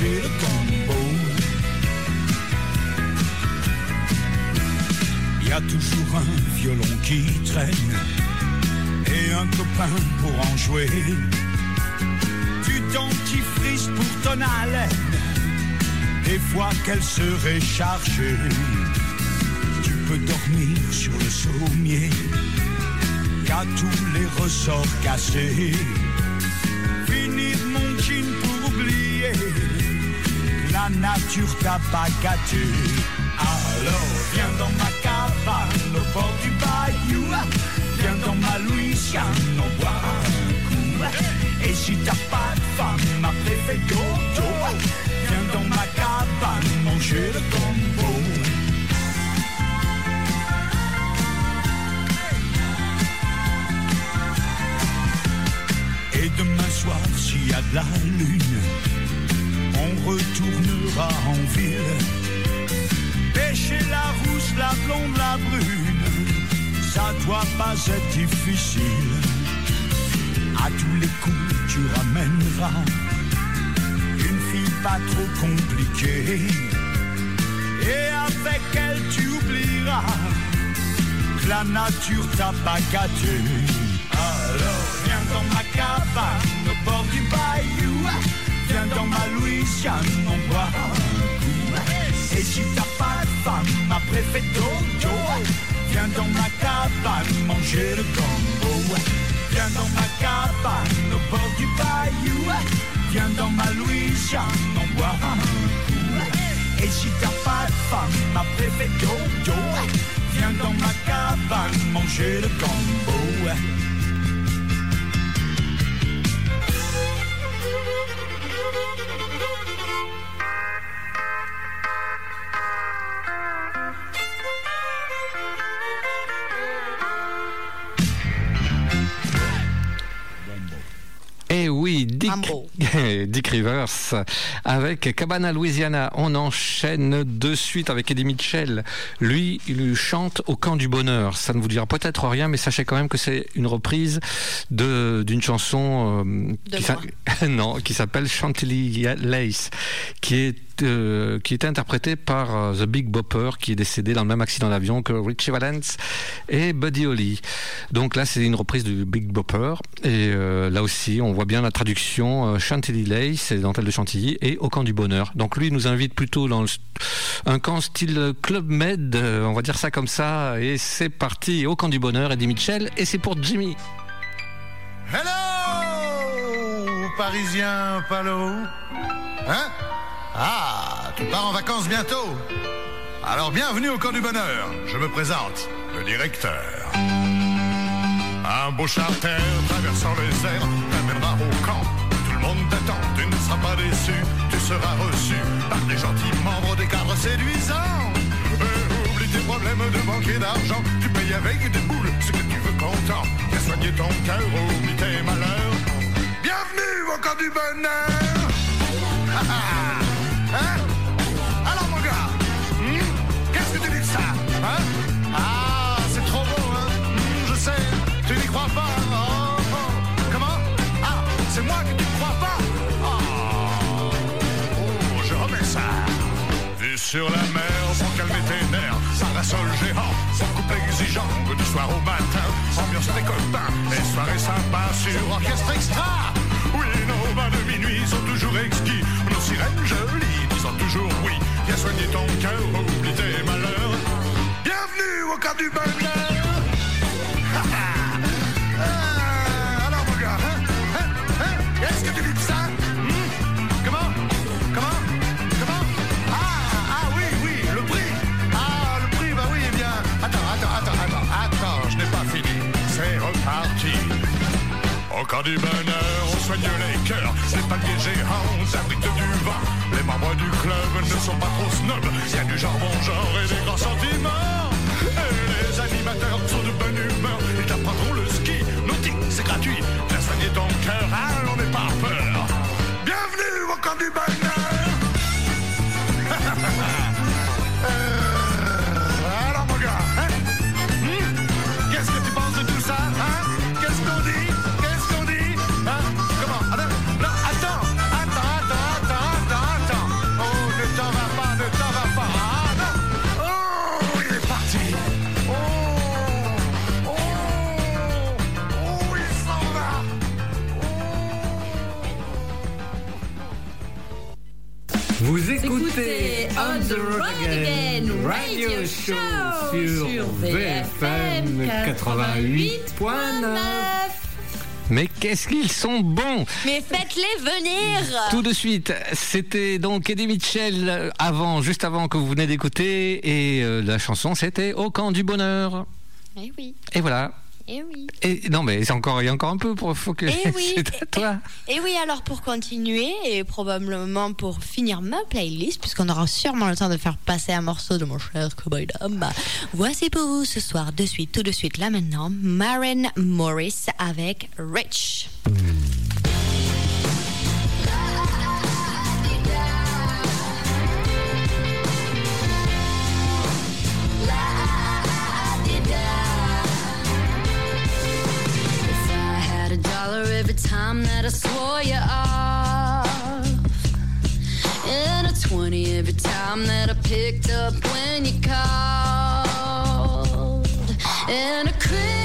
le combo. Y a toujours un violon qui traîne et un copain pour en jouer. Du dentifrice pour ton haleine, des fois qu'elle serait chargée. Tu peux dormir sur le sommier, qu'à tous les ressorts cassés. Finir mon jean pour la nature t'a gâté. Alors viens dans ma cabane au bord du bayou, viens dans ma Louisiane, on boit un coup. Et si t'as pas de femme, ma préfet Dodo, viens dans ma cabane manger le combo. Et demain soir, s'il y a de la lune, retournera en ville. Pêcher la rousse, la blonde, la brune, ça doit pas être difficile. À tous les coups, tu ramèneras une fille pas trop compliquée. Et avec elle, tu oublieras que la nature t'a pas gâté. Alors, viens dans ma cabane au bord du bayou. Viens dans ma Louisiane, on boit un coup. Et si t'as pas de femme, ma préfet Dodo, viens dans ma cabane manger le combo. Viens dans ma cabane au bord du bayou. Viens dans ma Louisiane, on boit un coup. Et si t'as pas de femme, ma préfet Dodo, viens dans ma cabane manger le combo. Oui, Dick, Rivers avec Cabana Louisiana. On enchaîne de suite avec Eddie Mitchell. Lui, il chante au camp du bonheur. Ça ne vous dira peut-être rien, mais sachez quand même que c'est une reprise de d'une chanson euh, qui non, qui s'appelle Chantilly Lace, qui est euh, qui était interprétée par euh, The Big Bopper, qui est décédé dans le même accident d'avion que Richie Valens et Buddy Holly. Donc là, c'est une reprise du Big Bopper. Et euh, là aussi, on voit bien la traduction Chantilly Lace, c'est dentelle de Chantilly, et Au camp du bonheur. Donc lui, nous invite plutôt dans un camp style Club Med, on va dire ça comme ça. Et c'est parti, Au camp du bonheur, Eddie Mitchell, et c'est pour Jimmy. Hello Parisien Palo Hein? Ah, tu pars en vacances bientôt Alors bienvenue au camp du bonheur. Je me présente, le directeur. Un beau charter traversant les airs t'amènera au camp. Tout le monde t'attend, tu ne seras pas déçu. Tu seras reçu par des gentils membres des cadres séduisants. Euh, oublie tes problèmes de banque et d'argent. Tu payes avec des boules ce que tu veux content. Viens soigner ton cœur, oublie tes malheurs. Bienvenue au camp du bonheur. sur la mer, pour calmer tes nerfs, parasol géant, son couple exigeant, du soir au matin, ambiance des copains, et soirées sympas sur orchestre extra. Oui, nos bains de minuit sont toujours exquis, nos sirènes jolies disant toujours oui. Viens soigner ton cœur, oublie tes malheurs. Bienvenue au camp du bonheur. Camp du bonheur, on soigne les cœurs. Les paliers géants abritent du vin. Les membres du club ne sont pas trop snobs. Y a du jambon genre et des grands sentiments. Et les animateurs sont de bonne humeur. Ils t'apprendront le ski. Nautique, c'est gratuit. Viens soigner ton cœur, ah, on n'est pas peur. The road again, radio show sur VFM 88.9. Mais qu'est-ce qu'ils sont bons Mais faites-les venir Tout de suite, c'était donc Eddie Mitchell avant, juste avant que vous venez d'écouter, et euh, la chanson c'était Au camp du bonheur. Eh oui, Et voilà. Eh oui. Et non mais c'est encore, il y a encore un peu pour faut que Eh oui. c'est à toi. Et oui, alors pour continuer, et probablement pour finir ma playlist, puisqu'on aura sûrement le temps de faire passer un morceau de mon cher Cowboy Dom, bah, voici pour vous ce soir, de suite, tout de suite, là maintenant, Maren Morris avec Rich. If dollar every time that I swore you off, and a twenty every time that I picked up when you called, and a crisp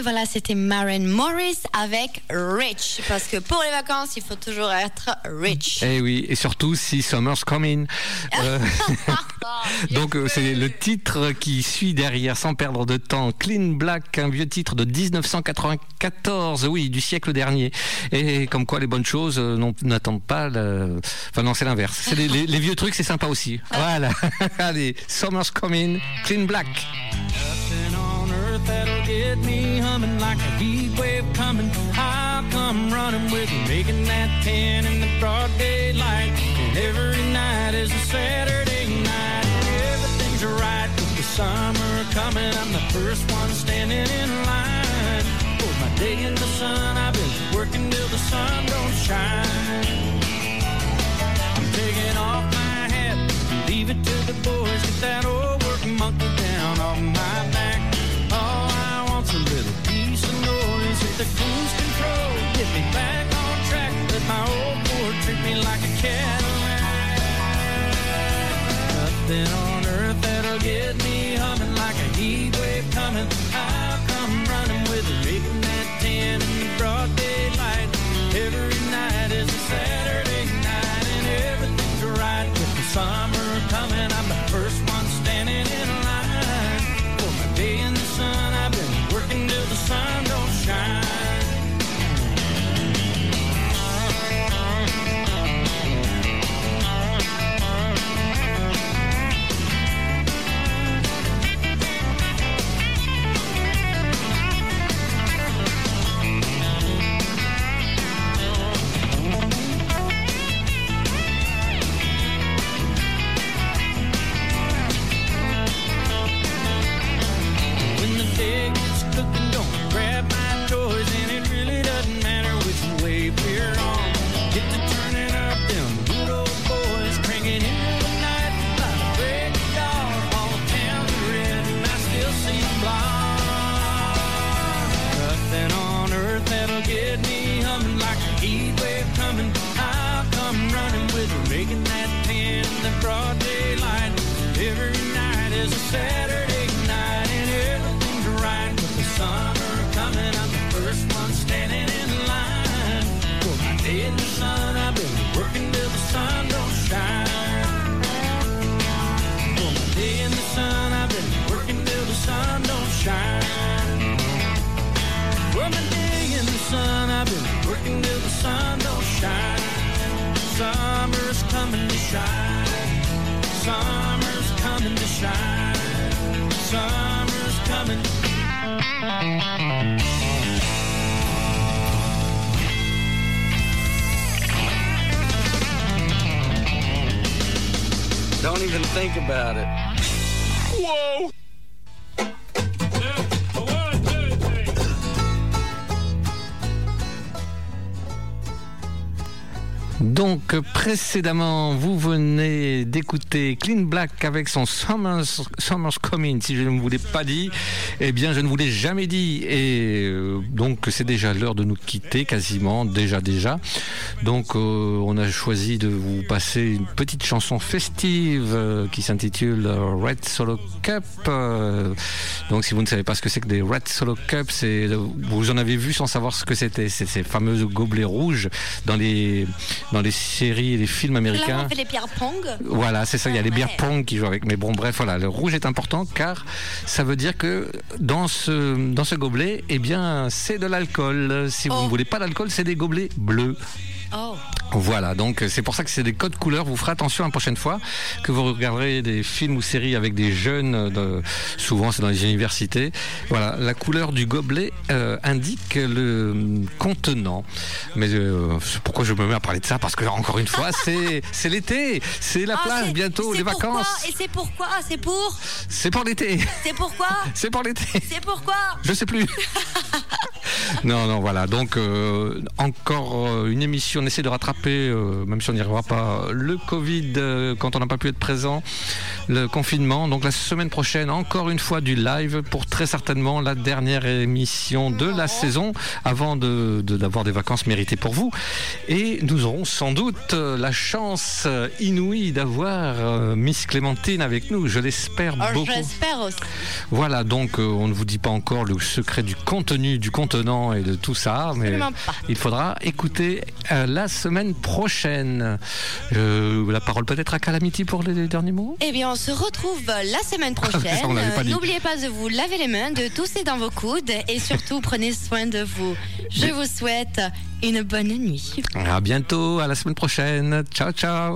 Et voilà, c'était Maren Morris avec Rich. Parce que pour les vacances, il faut toujours être rich. Eh oui, et surtout si Summer's Coming. Euh, donc euh, c'est le titre qui suit derrière sans perdre de temps. Clean Black, un vieux titre de 1994, oui, du siècle dernier. Et comme quoi les bonnes choses euh, n'attendent pas. le- Enfin non, c'est l'inverse. Les- les vieux trucs, c'est sympa aussi. Voilà. Allez, Summer's Coming, Clean Black. Humming like a heat wave coming. I'll come running with you, making that ten in the broad daylight. And every night is a Saturday night. Everything's right with the summer coming. I'm the first one standing in line. For my day in the sun, I've been working till the sun don't shine. I'm taking off my hat, leave it to the boys, get that old the cruise control. Get me back on track. Let my old Ford treat me like a Cadillac. Nothing on earth that'll get me humming like a heat wave coming. I'll come running with a rig in that 10 in the broad daylight. Every night is a Saturday night and everything's right with the summer. Don't even think about it. Donc précédemment, vous venez d'écouter Clean Black avec son Summer's, Summer's Coming. Si je ne vous l'ai pas dit, eh bien je ne vous l'ai jamais dit. Et euh, donc c'est déjà l'heure de nous quitter, quasiment, déjà déjà. Donc euh, on a choisi de vous passer une petite chanson festive euh, qui s'intitule Red Solo Cup. Donc si vous ne savez pas ce que c'est que des Red Solo Cup, vous en avez vu sans savoir ce que c'était. C'est ces fameux gobelets rouges dans les dans les séries et les films Là, américains. on fait les pierres pong. Voilà, c'est ça, il y a les bières pong qui jouent avec. Mais bon, bref, voilà, le rouge est important car ça veut dire que dans ce, dans ce gobelet, eh bien, c'est de l'alcool. Si vous ne voulez pas d'alcool, c'est des gobelets bleus. Oh. Voilà, donc c'est pour ça que c'est des codes couleurs. Vous ferez attention la prochaine fois que vous regarderez des films ou séries avec des jeunes, de, souvent c'est dans les universités. Voilà, la couleur du gobelet euh, indique le contenant. Mais euh, pourquoi je me mets à parler de ça? Parce que encore une fois, c'est c'est l'été, c'est la Ah, plage bientôt, les vacances. Et c'est pourquoi? C'est pour? C'est pour l'été. C'est pourquoi? C'est pour l'été. C'est pourquoi? Je sais plus. non, non, voilà. Donc euh, encore euh, une émission. On essaie de rattraper, euh, même si on n'y arrivera pas, le Covid euh, quand on n'a pas pu être présent, le confinement. Donc la semaine prochaine, encore une fois du live pour très certainement la dernière émission de la saison avant de de- d'avoir des vacances méritées pour vous. Et nous aurons sans doute euh, la chance inouïe d'avoir euh, Miss Clémentine avec nous. Je l'espère Oh, beaucoup. J'espère aussi. Voilà, donc on ne vous dit pas encore le secret du contenu, du contenant et de tout ça, mais Absolument pas. il faudra écouter euh, la semaine prochaine. Euh, la parole peut-être à Calamity pour les derniers mots Eh bien, on se retrouve la semaine ça, prochaine. pas. N'oubliez pas de vous laver les mains, de tousser dans vos coudes et surtout prenez soin de vous. Je vous souhaite une bonne nuit. À bientôt, à la semaine prochaine. Ciao, ciao